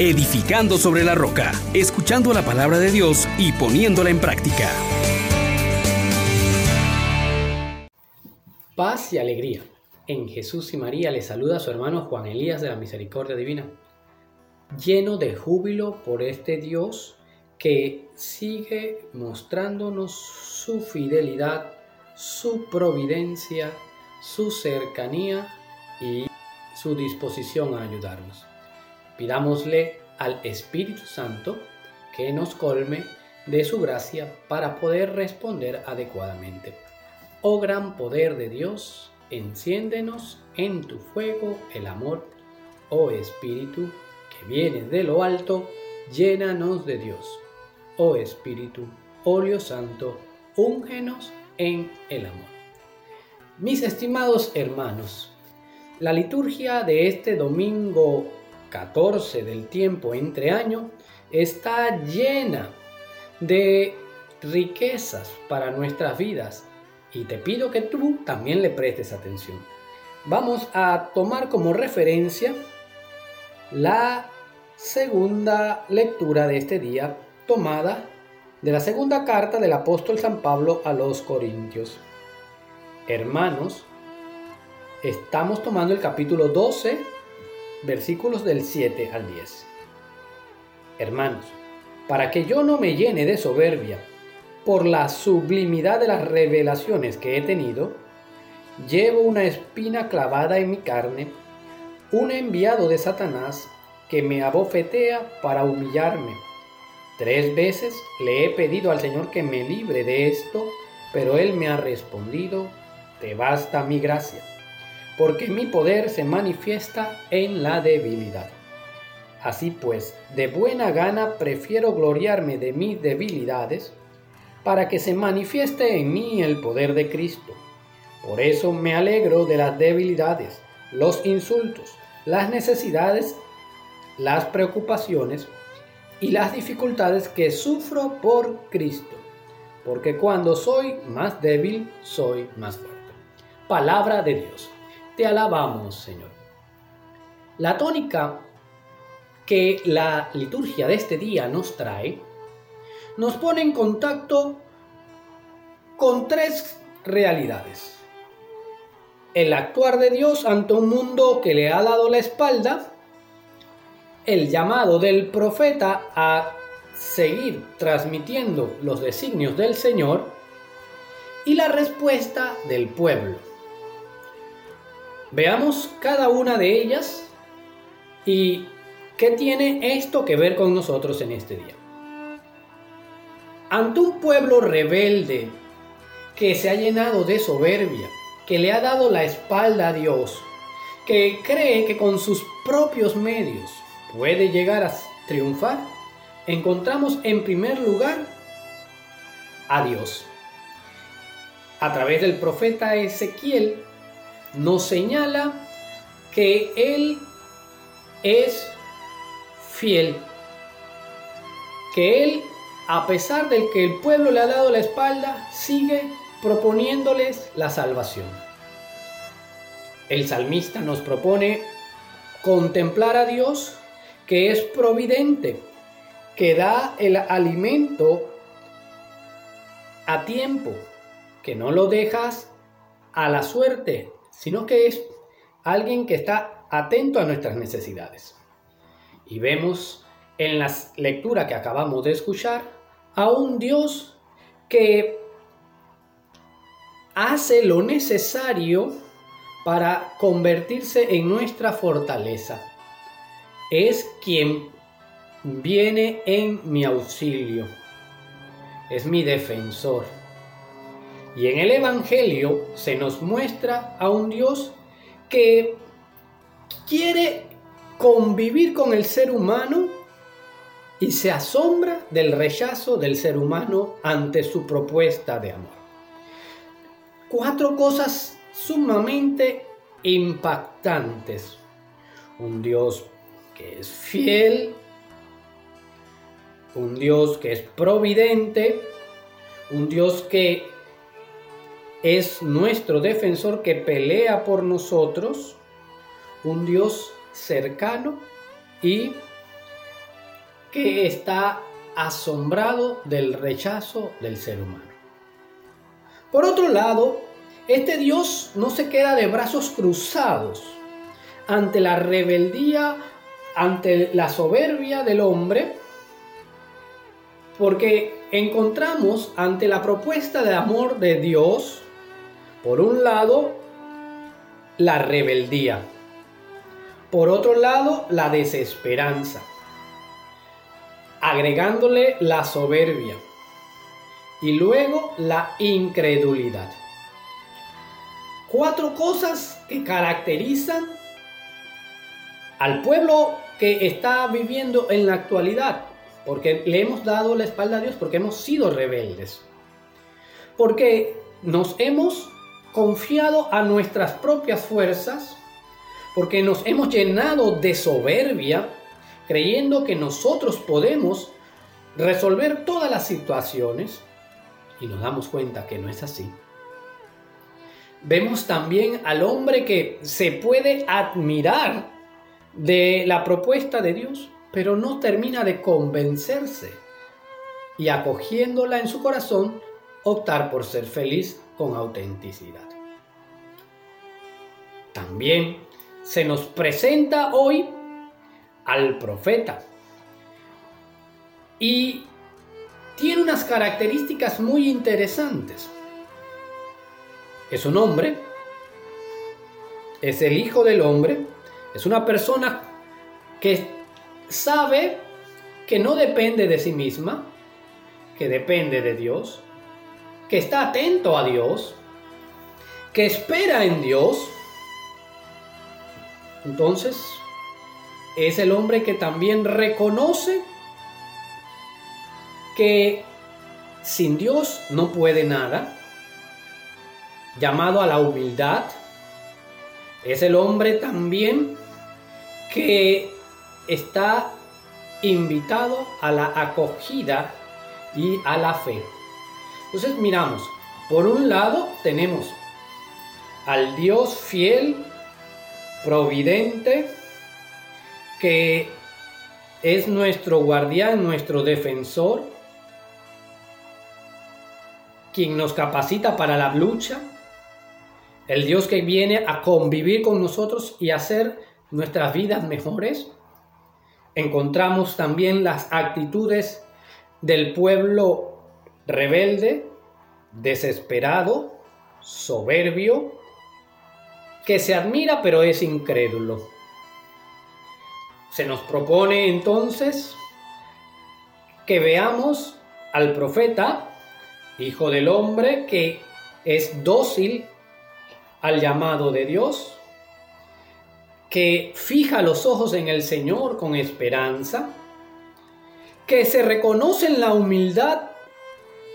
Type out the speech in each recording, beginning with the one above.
edificando sobre la roca, escuchando la palabra de Dios y poniéndola en práctica. Paz y alegría. En Jesús y María le saluda a su hermano Juan Elías de la Misericordia Divina, lleno de júbilo por este Dios que sigue mostrándonos su fidelidad, su providencia, su cercanía y su disposición a ayudarnos. Pidámosle al Espíritu Santo que nos colme de su gracia para poder responder adecuadamente. Oh gran poder de Dios, enciéndenos en tu fuego el amor. Oh Espíritu, que vienes de lo alto, llénanos de Dios. Oh Espíritu, óleo santo, úngenos en el amor. Mis estimados hermanos, la liturgia de este domingo 14 del tiempo entre año está llena de riquezas para nuestras vidas y te pido que tú también le prestes atención. Vamos a tomar como referencia la segunda lectura de este día tomada de la segunda carta del apóstol San Pablo a los Corintios. Hermanos, estamos tomando el capítulo 12 versículos del 7 al 10. Hermanos, para que yo no me llene de soberbia por la sublimidad de las revelaciones que he tenido, llevo una espina clavada en mi carne, un enviado de Satanás que me abofetea para humillarme. Tres veces le he pedido al Señor que me libre de esto, pero Él me ha respondido, te basta mi gracia porque mi poder se manifiesta en la debilidad. Así pues, de buena gana prefiero gloriarme de mis debilidades, para que se manifieste en mí el poder de Cristo. Por eso me alegro de las debilidades, los insultos, las necesidades, las preocupaciones y las dificultades que sufro por Cristo, porque cuando soy más débil, soy más fuerte. Palabra de Dios. Te alabamos, Señor. La tónica que la liturgia de este día nos trae nos pone en contacto con tres realidades. El actuar de Dios ante un mundo que le ha dado la espalda, el llamado del profeta a seguir transmitiendo los designios del Señor y la respuesta del pueblo Veamos cada una de ellas y qué tiene esto que ver con nosotros en este día. Ante un pueblo rebelde que se ha llenado de soberbia, que le ha dado la espalda a Dios, que cree que con sus propios medios puede llegar a triunfar, encontramos en primer lugar a Dios. A través del profeta Ezequiel nos señala que Él es fiel, que Él, a pesar de que el pueblo le ha dado la espalda, sigue proponiéndoles la salvación. El salmista nos propone contemplar a Dios que es providente, que da el alimento a tiempo, que no lo dejas a la suerte, sino que es alguien que está atento a nuestras necesidades. Y vemos en la lectura que acabamos de escuchar a un Dios que hace lo necesario para convertirse en nuestra fortaleza. Es quien viene en mi auxilio. Es mi defensor y en el Evangelio se nos muestra a un Dios que quiere convivir con el ser humano y se asombra del rechazo del ser humano ante su propuesta de amor. Cuatro cosas sumamente impactantes. Un Dios que es fiel, un Dios que es providente, un Dios que es nuestro defensor que pelea por nosotros, un Dios cercano y que está asombrado del rechazo del ser humano. Por otro lado, este Dios no se queda de brazos cruzados ante la rebeldía, ante la soberbia del hombre, porque encontramos ante la propuesta de amor de Dios, por un lado, la rebeldía, por otro lado, la desesperanza, agregándole la soberbia. Y luego la incredulidad. Cuatro cosas que caracterizan al pueblo que está viviendo en la actualidad, porque le hemos dado la espalda a Dios, porque hemos sido rebeldes, porque nos hemos confiado a nuestras propias fuerzas, porque nos hemos llenado de soberbia, creyendo que nosotros podemos resolver todas las situaciones, y nos damos cuenta que no es así. Vemos también al hombre que se puede admirar de la propuesta de Dios, pero no termina de convencerse y acogiéndola en su corazón, optar por ser feliz con autenticidad. También se nos presenta hoy al profeta y tiene unas características muy interesantes. Es un hombre, es el hijo del hombre, es una persona que sabe que no depende de sí misma, que depende de Dios, que está atento a Dios, que espera en Dios. Entonces, es el hombre que también reconoce que sin Dios no puede nada, llamado a la humildad. Es el hombre también que está invitado a la acogida y a la fe. Entonces miramos, por un lado tenemos al Dios fiel, providente, que es nuestro guardián, nuestro defensor, quien nos capacita para la lucha, el Dios que viene a convivir con nosotros y hacer nuestras vidas mejores. Encontramos también las actitudes del pueblo rebelde, desesperado, soberbio, que se admira pero es incrédulo. Se nos propone entonces que veamos al profeta, hijo del hombre, que es dócil al llamado de Dios, que fija los ojos en el Señor con esperanza, que se reconoce en la humildad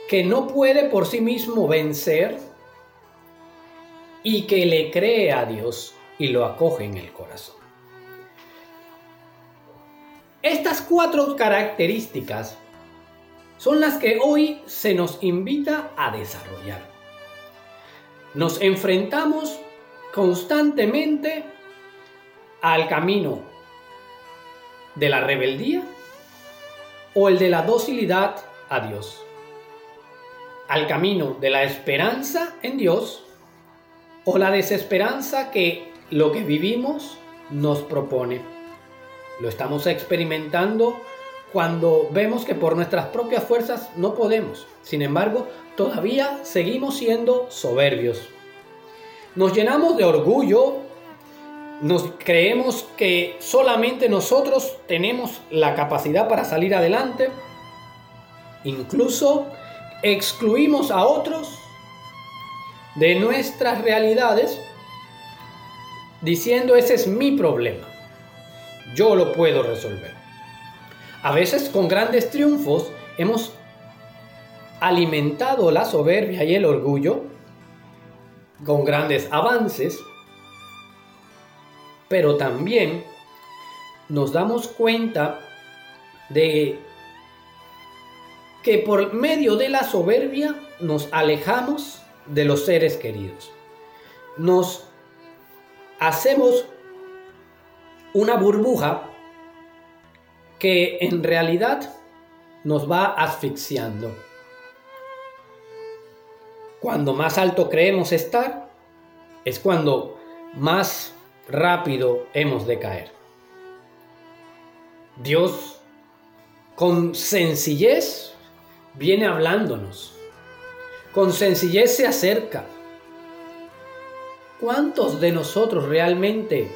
que no puede por sí mismo vencer y que le cree a Dios y lo acoge en el corazón. Estas cuatro características son las que hoy se nos invita a desarrollar. Nos enfrentamos constantemente al camino de la rebeldía o el de la docilidad a Dios. Al camino de la esperanza en Dios o la desesperanza que lo que vivimos nos propone. Lo estamos experimentando cuando vemos que por nuestras propias fuerzas no podemos. Sin embargo, todavía seguimos siendo soberbios. Nos llenamos de orgullo nos creemos que solamente nosotros tenemos la capacidad para salir adelante. Incluso excluimos a otros de nuestras realidades diciendo ese es mi problema. Yo lo puedo resolver. A veces con grandes triunfos hemos alimentado la soberbia y el orgullo con grandes avances pero también nos damos cuenta de que por medio de la soberbia nos alejamos de los seres queridos. Nos hacemos una burbuja que en realidad nos va asfixiando. Cuando más alto creemos estar, es cuando más rápido hemos de caer. Dios con sencillez viene hablándonos. Con sencillez se acerca. ¿Cuántos de nosotros realmente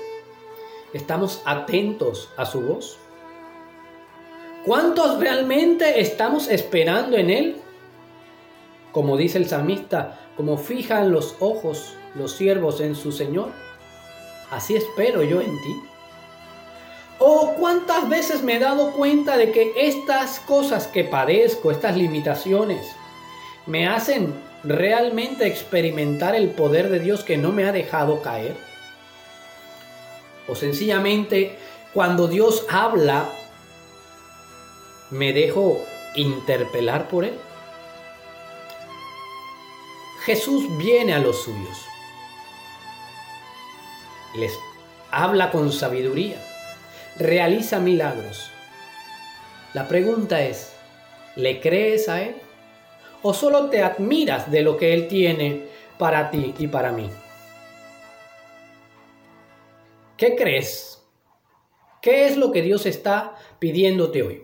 estamos atentos a su voz? ¿Cuántos realmente estamos esperando en Él? Como dice el salmista, como fijan los ojos los siervos en su Señor, así espero yo en ti. Oh, cuántas veces me he dado cuenta de que estas cosas que padezco, estas limitaciones, me hacen realmente experimentar el poder de Dios que no me ha dejado caer. O sencillamente, cuando Dios habla, me dejo interpelar por Él. Jesús viene a los suyos. Les habla con sabiduría realiza milagros. La pregunta es, ¿le crees a Él? ¿O solo te admiras de lo que Él tiene para ti y para mí? ¿Qué crees? ¿Qué es lo que Dios está pidiéndote hoy?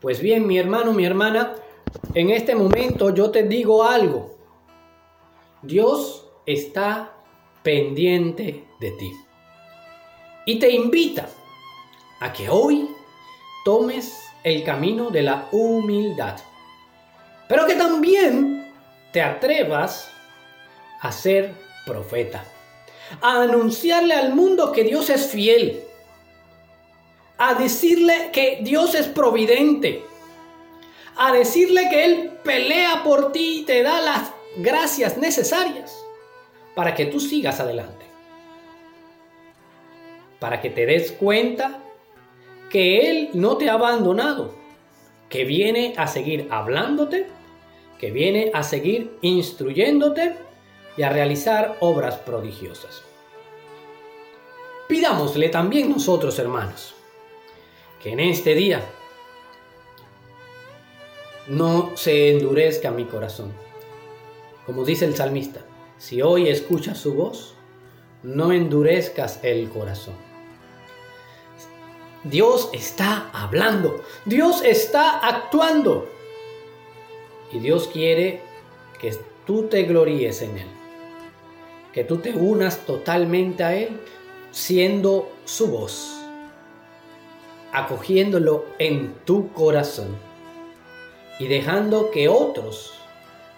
Pues bien, mi hermano, mi hermana, en este momento yo te digo algo. Dios está pendiente de ti. Y te invita a que hoy tomes el camino de la humildad, pero que también te atrevas a ser profeta, a anunciarle al mundo que Dios es fiel, a decirle que Dios es providente, a decirle que Él pelea por ti y te da las gracias necesarias para que tú sigas adelante, para que te des cuenta que Él no te ha abandonado, que viene a seguir hablándote, que viene a seguir instruyéndote y a realizar obras prodigiosas. Pidámosle también nosotros, hermanos, que en este día no se endurezca mi corazón. Como dice el salmista, si hoy escuchas su voz, no endurezcas el corazón. Dios está hablando, Dios está actuando. Y Dios quiere que tú te gloríes en Él, que tú te unas totalmente a Él, siendo su voz, acogiéndolo en tu corazón y dejando que otros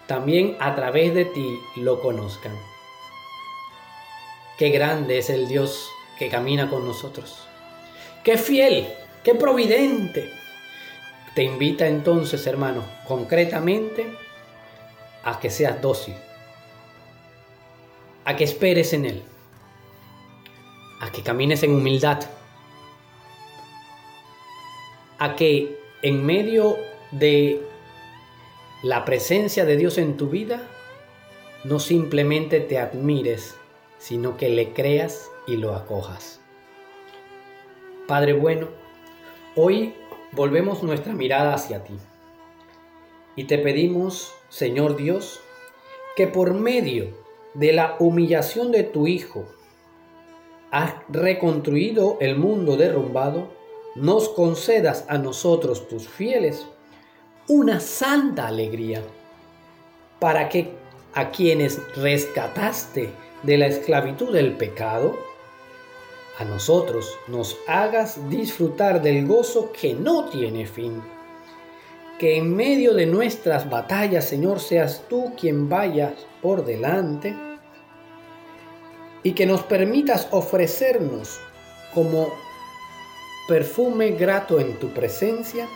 también a través de ti lo conozcan. Qué grande es el Dios que camina con nosotros. Qué fiel, qué providente. Te invita entonces, hermano, concretamente a que seas dócil, a que esperes en Él, a que camines en humildad, a que en medio de la presencia de Dios en tu vida, no simplemente te admires, sino que le creas y lo acojas. Padre bueno, hoy volvemos nuestra mirada hacia ti. Y te pedimos, Señor Dios, que por medio de la humillación de tu Hijo, has reconstruido el mundo derrumbado, nos concedas a nosotros, tus fieles, una santa alegría, para que a quienes rescataste de la esclavitud del pecado, a nosotros nos hagas disfrutar del gozo que no tiene fin. Que en medio de nuestras batallas, Señor, seas tú quien vayas por delante y que nos permitas ofrecernos como perfume grato en tu presencia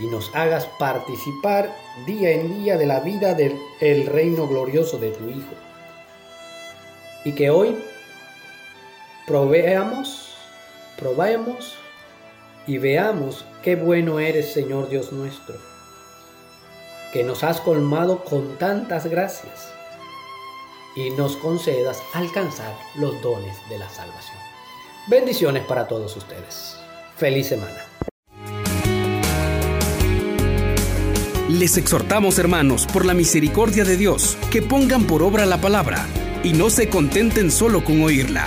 y nos hagas participar día en día de la vida del reino glorioso de tu Hijo. Y que hoy proveamos, probemos y veamos qué bueno eres, Señor Dios nuestro, que nos has colmado con tantas gracias y nos concedas alcanzar los dones de la salvación. Bendiciones para todos ustedes. Feliz semana. Les exhortamos, hermanos, por la misericordia de Dios, que pongan por obra la palabra y no se contenten solo con oírla.